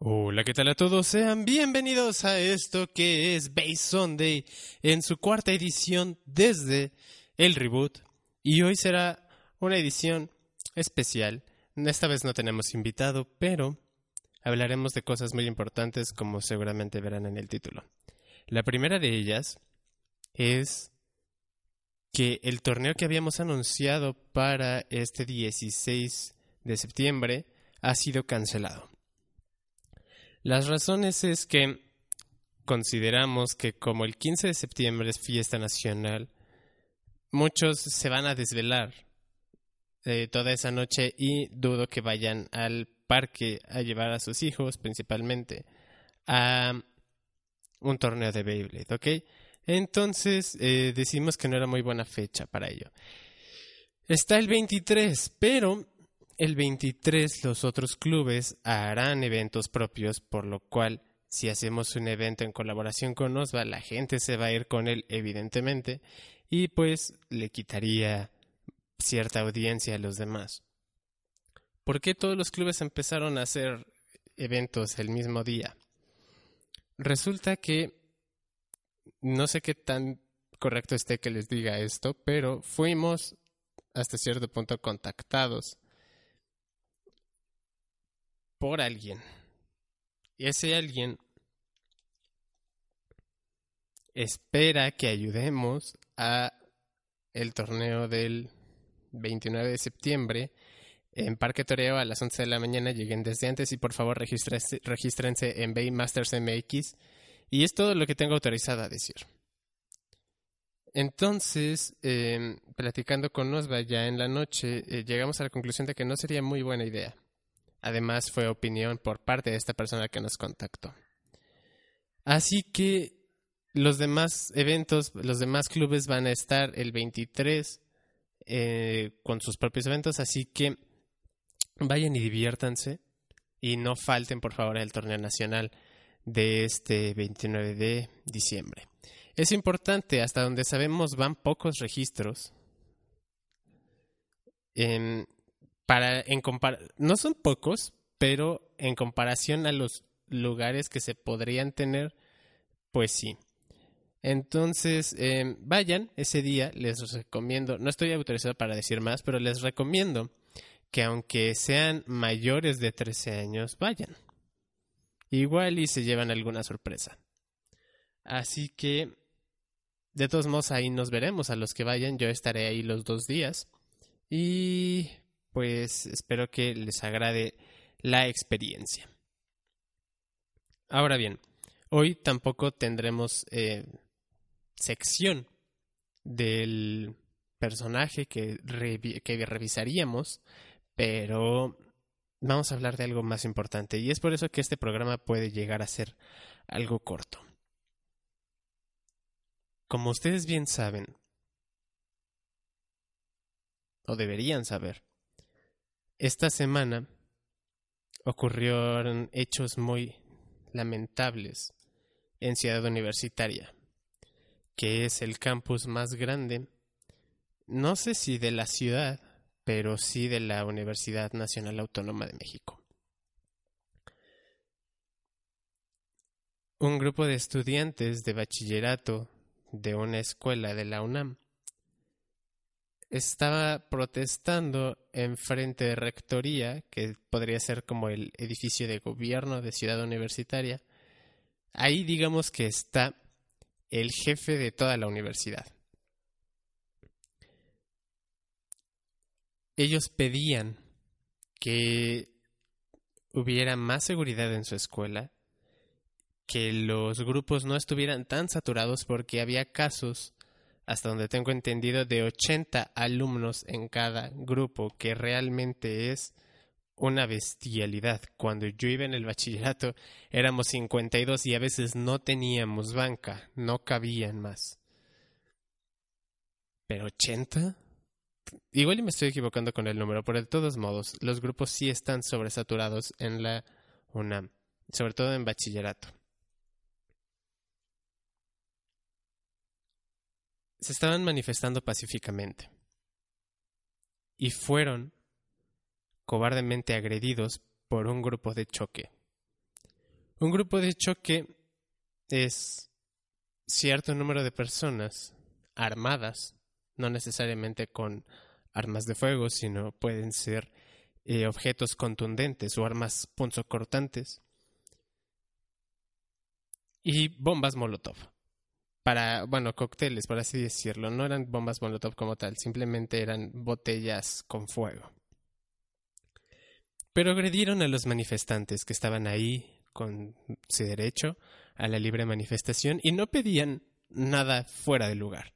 Hola, ¿qué tal a todos? Sean bienvenidos a esto que es Base Sunday en su cuarta edición desde el reboot. Y hoy será una edición especial. Esta vez no tenemos invitado, pero hablaremos de cosas muy importantes como seguramente verán en el título. La primera de ellas es que el torneo que habíamos anunciado para este 16 de septiembre ha sido cancelado. Las razones es que consideramos que como el 15 de septiembre es fiesta nacional, muchos se van a desvelar eh, toda esa noche y dudo que vayan al parque a llevar a sus hijos principalmente a un torneo de Beyblade, ¿ok? Entonces eh, decimos que no era muy buena fecha para ello. Está el 23, pero el 23 los otros clubes harán eventos propios, por lo cual si hacemos un evento en colaboración con Osva, la gente se va a ir con él, evidentemente, y pues le quitaría cierta audiencia a los demás. ¿Por qué todos los clubes empezaron a hacer eventos el mismo día? Resulta que no sé qué tan correcto esté que les diga esto, pero fuimos hasta cierto punto contactados por alguien. Y ese alguien espera que ayudemos a el torneo del 29 de septiembre en Parque Toreo a las 11 de la mañana. Lleguen desde antes y por favor regístrense en Bay Masters MX. Y es todo lo que tengo autorizado a decir. Entonces, em, platicando con Osva ya en la noche, eh, llegamos a la conclusión de que no sería muy buena idea. Además, fue opinión por parte de esta persona que nos contactó. Así que los demás eventos, los demás clubes van a estar el 23 eh, con sus propios eventos, así que vayan y diviértanse y no falten por favor el torneo nacional de este 29 de diciembre. Es importante, hasta donde sabemos van pocos registros. Para, en no son pocos, pero en comparación a los lugares que se podrían tener, pues sí. Entonces, em, vayan ese día, les recomiendo, no estoy autorizado para decir más, pero les recomiendo que aunque sean mayores de 13 años, vayan. Igual y se llevan alguna sorpresa. Así que, de todos modos, ahí nos veremos a los que vayan. Yo estaré ahí los dos días. Y pues espero que les agrade la experiencia. Ahora bien, hoy tampoco tendremos eh, sección del personaje que, que revisaríamos, pero vamos a hablar de algo más importante y es por eso que este programa puede llegar a ser algo corto. Como ustedes bien saben, o deberían saber, esta semana ocurrieron hechos muy lamentables en Ciudad Universitaria, que es el campus más grande, no sé si de la ciudad, pero sí de la Universidad Nacional Autónoma de México. Un grupo de estudiantes de bachillerato de una escuela de la UNAM estaba protestando en frente de rectoría, que podría ser como el edificio de gobierno de Ciudad Universitaria. Ahí digamos que está el jefe de toda la universidad. ellos pedían que hubiera más seguridad en su escuela, que los grupos no estuvieran tan saturados porque había casos, hasta donde tengo entendido, de 80 alumnos en cada grupo, que realmente es una bestialidad. Cuando yo iba en el bachillerato éramos 52 y a veces no teníamos banca, no cabían más. Pero 80? igual y me estoy equivocando con el número, pero de todos modos, los grupos sí están sobresaturados en la UNAM, sobre todo en bachillerato. Se estaban manifestando pacíficamente y fueron cobardemente agredidos por un grupo de choque. Un grupo de choque es cierto número de personas armadas, no necesariamente con armas de fuego, sino pueden ser eh, objetos contundentes o armas punzocortantes y bombas Molotov. Para, bueno, cócteles, por así decirlo. No eran bombas Molotov como tal, simplemente eran botellas con fuego. Pero agredieron a los manifestantes que estaban ahí con su derecho a la libre manifestación y no pedían nada fuera de lugar.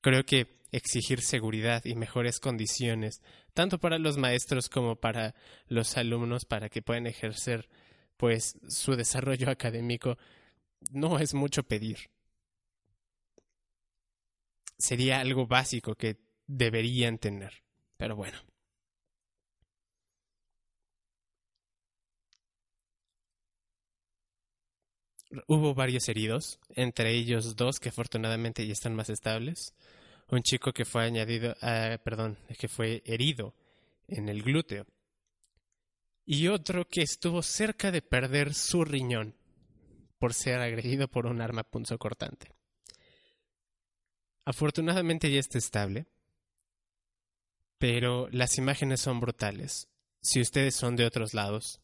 Creo que exigir seguridad y mejores condiciones, tanto para los maestros como para los alumnos, para que puedan ejercer pues su desarrollo académico, no es mucho pedir. Sería algo básico que deberían tener. Pero bueno. Hubo varios heridos, entre ellos dos que afortunadamente ya están más estables. Un chico que fue añadido, ah, perdón, que fue herido en el glúteo. Y otro que estuvo cerca de perder su riñón por ser agredido por un arma punzocortante. Afortunadamente ya está estable, pero las imágenes son brutales. Si ustedes son de otros lados,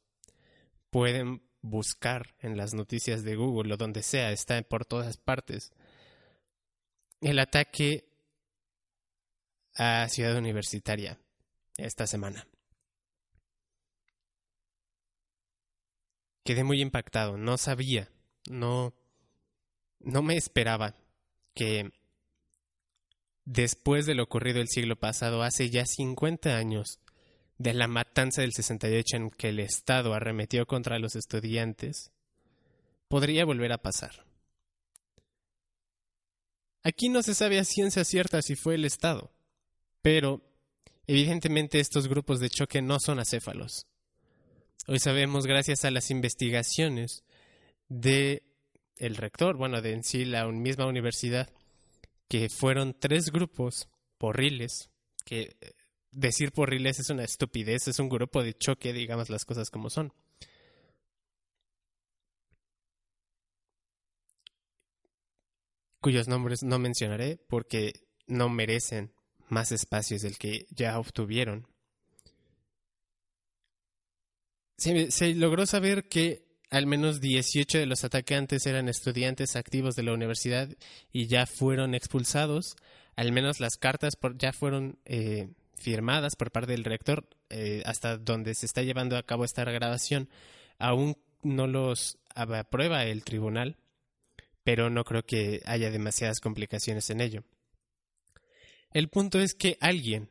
pueden buscar en las noticias de Google o donde sea, está por todas partes. El ataque a Ciudad Universitaria esta semana. Quedé muy impactado, no sabía no, no me esperaba que después de lo ocurrido el siglo pasado, hace ya 50 años, de la matanza del 68 en que el Estado arremetió contra los estudiantes, podría volver a pasar. Aquí no se sabe a ciencia cierta si fue el Estado, pero evidentemente estos grupos de choque no son acéfalos. Hoy sabemos, gracias a las investigaciones, de el rector, bueno, de en sí la misma universidad, que fueron tres grupos porriles, que eh, decir porriles es una estupidez, es un grupo de choque, digamos las cosas como son. cuyos nombres no mencionaré porque no merecen más espacios del que ya obtuvieron. se logró saber que al menos 18 de los atacantes eran estudiantes activos de la universidad y ya fueron expulsados. Al menos las cartas ya fueron eh, firmadas por parte del rector eh, hasta donde se está llevando a cabo esta grabación. Aún no los aprueba el tribunal, pero no creo que haya demasiadas complicaciones en ello. El punto es que alguien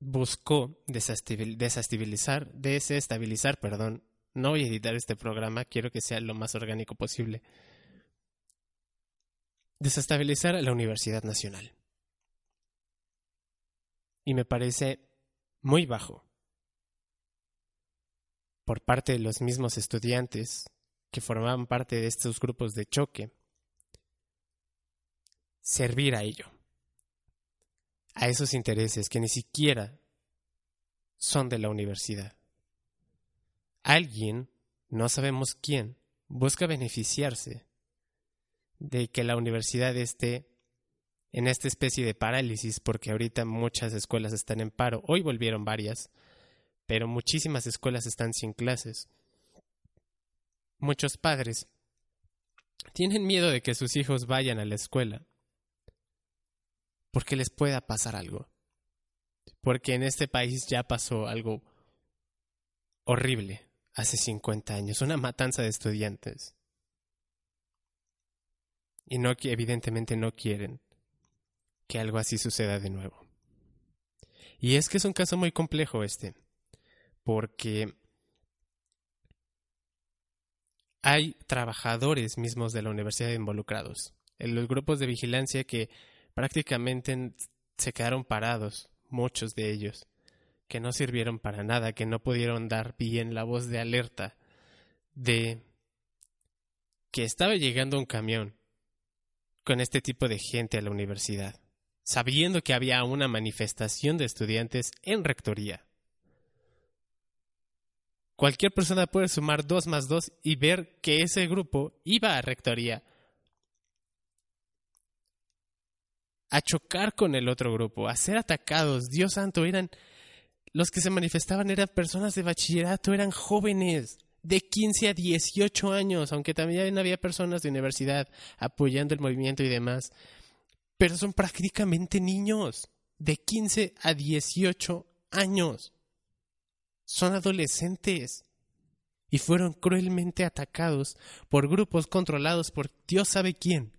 buscó desestabilizar, desestabilizar, perdón. No voy a editar este programa, quiero que sea lo más orgánico posible. Desestabilizar a la Universidad Nacional. Y me parece muy bajo por parte de los mismos estudiantes que formaban parte de estos grupos de choque servir a ello a esos intereses que ni siquiera son de la universidad. Alguien, no sabemos quién, busca beneficiarse de que la universidad esté en esta especie de parálisis, porque ahorita muchas escuelas están en paro. Hoy volvieron varias, pero muchísimas escuelas están sin clases. Muchos padres tienen miedo de que sus hijos vayan a la escuela porque les pueda pasar algo. Porque en este país ya pasó algo horrible hace 50 años, una matanza de estudiantes. Y no evidentemente no quieren que algo así suceda de nuevo. Y es que es un caso muy complejo este, porque hay trabajadores mismos de la universidad involucrados, en los grupos de vigilancia que prácticamente se quedaron parados, muchos de ellos, que no sirvieron para nada, que no pudieron dar bien la voz de alerta de que estaba llegando un camión con este tipo de gente a la universidad, sabiendo que había una manifestación de estudiantes en rectoría. Cualquier persona puede sumar dos más dos y ver que ese grupo iba a rectoría a chocar con el otro grupo, a ser atacados. Dios santo, eran los que se manifestaban eran personas de bachillerato, eran jóvenes de 15 a 18 años, aunque también había personas de universidad apoyando el movimiento y demás, pero son prácticamente niños de 15 a 18 años. Son adolescentes y fueron cruelmente atacados por grupos controlados por Dios sabe quién,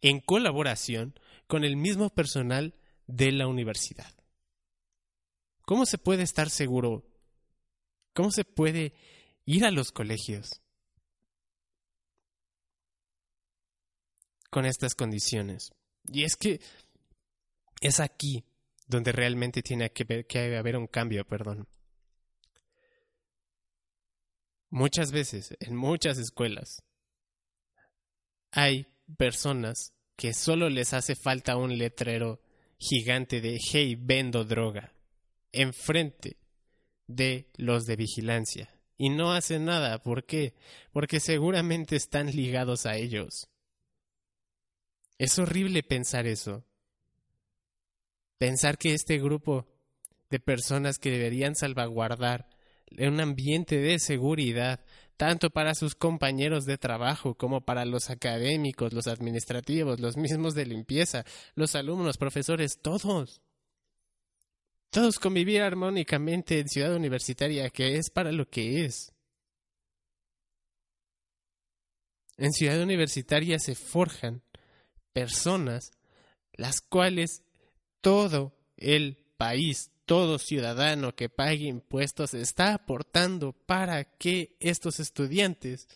en colaboración con el mismo personal de la universidad. ¿Cómo se puede estar seguro? ¿Cómo se puede ir a los colegios con estas condiciones? Y es que es aquí donde realmente tiene que, que haber un cambio, perdón. Muchas veces, en muchas escuelas, hay personas que solo les hace falta un letrero gigante de hey, vendo droga enfrente de los de vigilancia y no hacen nada. ¿Por qué? Porque seguramente están ligados a ellos. Es horrible pensar eso. Pensar que este grupo de personas que deberían salvaguardar un ambiente de seguridad, tanto para sus compañeros de trabajo como para los académicos, los administrativos, los mismos de limpieza, los alumnos, profesores, todos. Todos convivir armónicamente en Ciudad Universitaria, que es para lo que es. En Ciudad Universitaria se forjan personas las cuales todo el país, todo ciudadano que pague impuestos está aportando para que estos estudiantes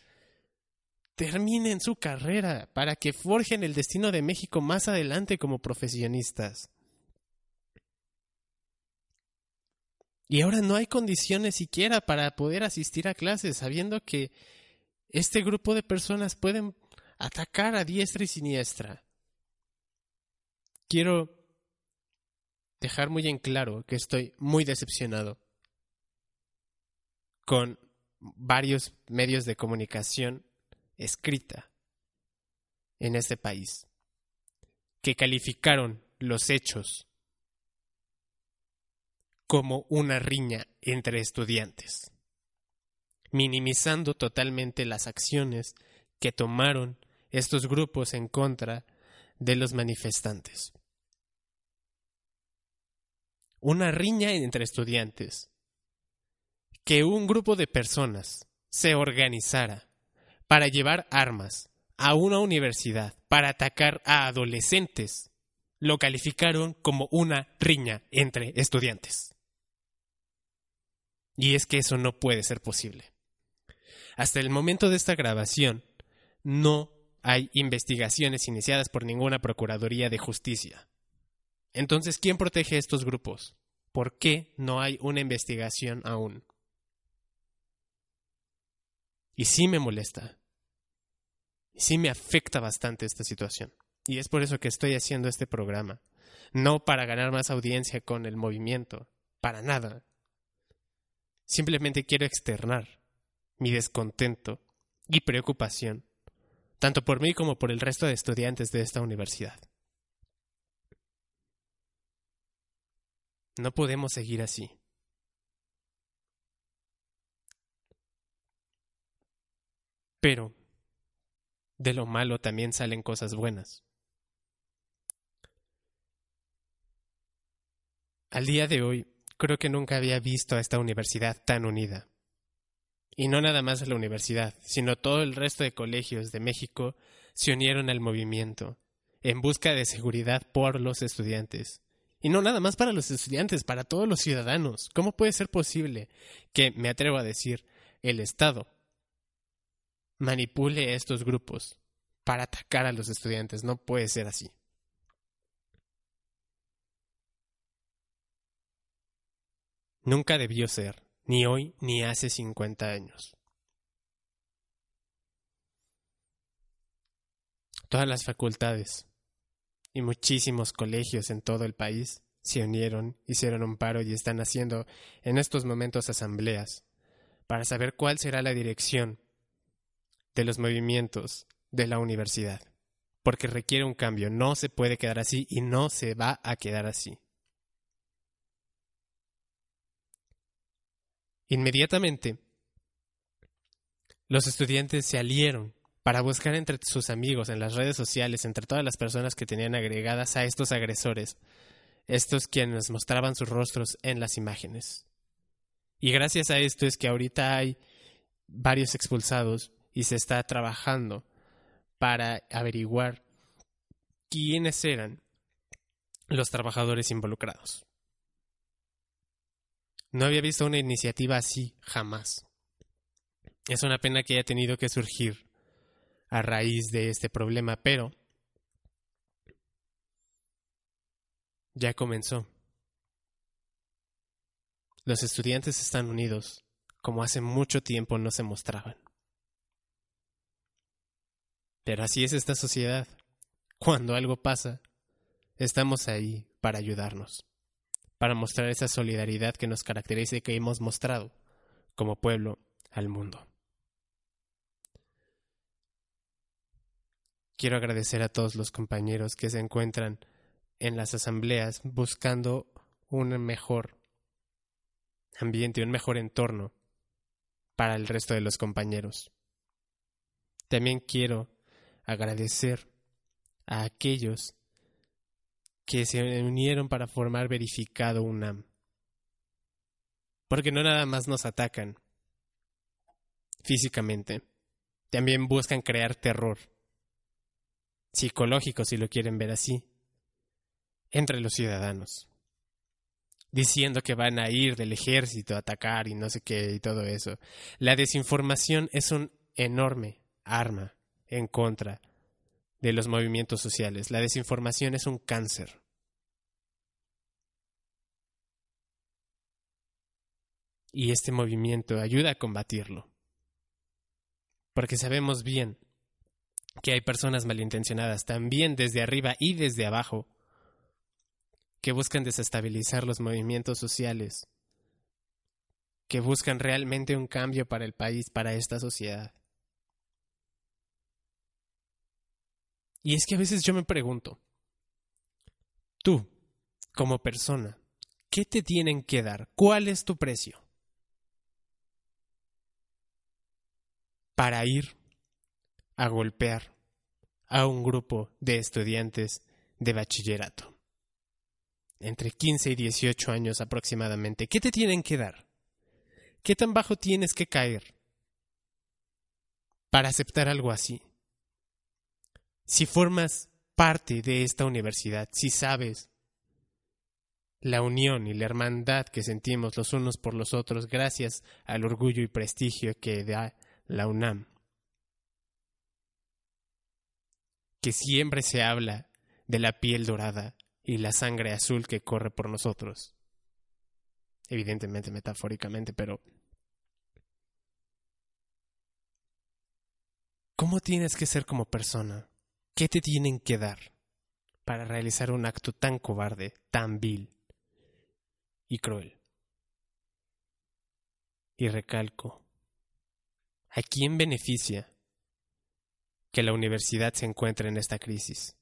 terminen su carrera, para que forjen el destino de México más adelante como profesionistas. Y ahora no hay condiciones siquiera para poder asistir a clases, sabiendo que este grupo de personas pueden atacar a diestra y siniestra. Quiero dejar muy en claro que estoy muy decepcionado con varios medios de comunicación escrita en este país que calificaron los hechos como una riña entre estudiantes, minimizando totalmente las acciones que tomaron estos grupos en contra de los manifestantes. Una riña entre estudiantes. Que un grupo de personas se organizara para llevar armas a una universidad para atacar a adolescentes lo calificaron como una riña entre estudiantes. Y es que eso no puede ser posible. Hasta el momento de esta grabación, no hay investigaciones iniciadas por ninguna Procuraduría de Justicia. Entonces, ¿quién protege estos grupos? ¿Por qué no hay una investigación aún? Y sí me molesta. Sí me afecta bastante esta situación. Y es por eso que estoy haciendo este programa. No para ganar más audiencia con el movimiento. Para nada. Simplemente quiero externar mi descontento y preocupación, tanto por mí como por el resto de estudiantes de esta universidad. No podemos seguir así. Pero de lo malo también salen cosas buenas. Al día de hoy creo que nunca había visto a esta universidad tan unida. Y no nada más a la universidad, sino todo el resto de colegios de México se unieron al movimiento, en busca de seguridad por los estudiantes. Y no nada más para los estudiantes, para todos los ciudadanos. ¿Cómo puede ser posible que, me atrevo a decir, el Estado manipule estos grupos para atacar a los estudiantes? No puede ser así. Nunca debió ser, ni hoy ni hace cincuenta años. Todas las facultades y muchísimos colegios en todo el país se unieron, hicieron un paro y están haciendo en estos momentos asambleas para saber cuál será la dirección de los movimientos de la universidad. Porque requiere un cambio, no se puede quedar así y no se va a quedar así. Inmediatamente, los estudiantes se alieron para buscar entre sus amigos en las redes sociales, entre todas las personas que tenían agregadas a estos agresores, estos quienes mostraban sus rostros en las imágenes. Y gracias a esto es que ahorita hay varios expulsados y se está trabajando para averiguar quiénes eran los trabajadores involucrados. No había visto una iniciativa así jamás. Es una pena que haya tenido que surgir a raíz de este problema, pero ya comenzó. Los estudiantes están unidos, como hace mucho tiempo no se mostraban. Pero así es esta sociedad. Cuando algo pasa, estamos ahí para ayudarnos, para mostrar esa solidaridad que nos caracteriza y que hemos mostrado como pueblo al mundo. Quiero agradecer a todos los compañeros que se encuentran en las asambleas buscando un mejor ambiente, un mejor entorno para el resto de los compañeros. También quiero agradecer a aquellos que se unieron para formar verificado UNAM. Porque no nada más nos atacan físicamente, también buscan crear terror psicológico, si lo quieren ver así, entre los ciudadanos, diciendo que van a ir del ejército a atacar y no sé qué y todo eso. La desinformación es un enorme arma en contra de los movimientos sociales. La desinformación es un cáncer. Y este movimiento ayuda a combatirlo. Porque sabemos bien que hay personas malintencionadas también desde arriba y desde abajo que buscan desestabilizar los movimientos sociales, que buscan realmente un cambio para el país, para esta sociedad. Y es que a veces yo me pregunto, tú, como persona, ¿qué te tienen que dar? ¿Cuál es tu precio? Para ir a golpear a un grupo de estudiantes de bachillerato. Entre 15 y 18 años aproximadamente. ¿Qué te tienen que dar? ¿Qué tan bajo tienes que caer para aceptar algo así? Si formas parte de esta universidad, si sabes la unión y la hermandad que sentimos los unos por los otros gracias al orgullo y prestigio que da la UNAM, que siempre se habla de la piel dorada y la sangre azul que corre por nosotros. Evidentemente, metafóricamente, pero... ¿Cómo tienes que ser como persona? ¿Qué te tienen que dar para realizar un acto tan cobarde, tan vil y cruel? Y recalco, ¿a quién beneficia que la universidad se encuentre en esta crisis?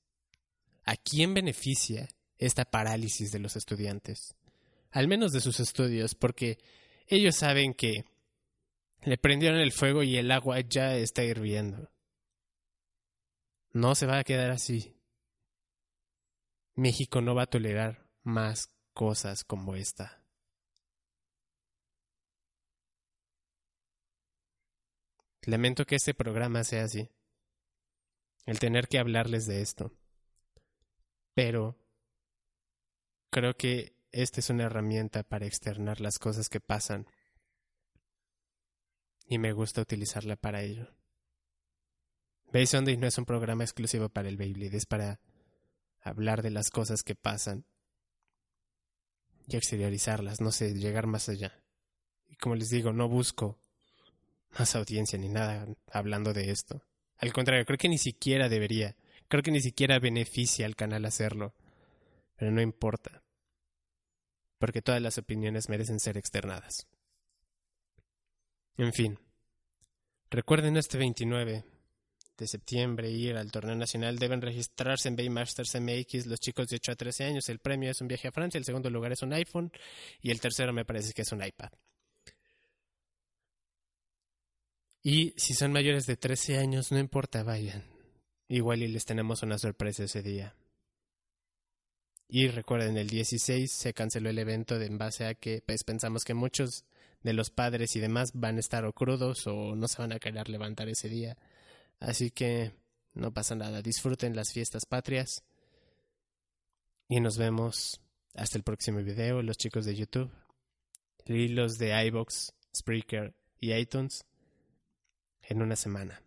¿A quién beneficia esta parálisis de los estudiantes? Al menos de sus estudios, porque ellos saben que le prendieron el fuego y el agua ya está hirviendo. No se va a quedar así. México no va a tolerar más cosas como esta. Lamento que este programa sea así el tener que hablarles de esto. Pero creo que esta es una herramienta para externar las cosas que pasan y me gusta utilizarla para ello. Base Sunday no es un programa exclusivo para el Beyblade, es para hablar de las cosas que pasan y exteriorizarlas, no sé, llegar más allá. Y como les digo, no busco más audiencia ni nada hablando de esto. Al contrario, creo que ni siquiera debería. Creo que ni siquiera beneficia al canal hacerlo. Pero no importa. porque todas las opiniones merecen ser externadas. En fin, recuerden este 29 de septiembre ir al torneo nacional deben registrarse en Baymasters MX los chicos de 8 a 13 años. El premio es un viaje a Francia, el segundo lugar es un iPhone y el tercero me parece que es un iPad. Y si son mayores de 13 años, no importa, vayan. Igual y les tenemos una sorpresa ese día. Y recuerden, el 16 se canceló el evento en base a que pues, pensamos que muchos de los padres y demás van a estar o crudos o no se van a querer levantar ese día. Así que no pasa nada, disfruten las fiestas patrias. Y nos vemos hasta el próximo video, los chicos de YouTube. Y los de iBox, Spreaker y iTunes en una semana.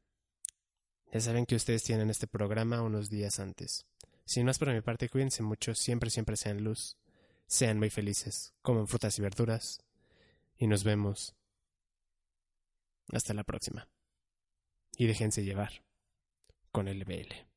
Ya saben que ustedes tienen este programa unos días antes. Sin más por mi parte, cuídense mucho, siempre, siempre sean luz, sean muy felices, comen frutas y verduras, y nos vemos hasta la próxima. Y déjense llevar con el BL.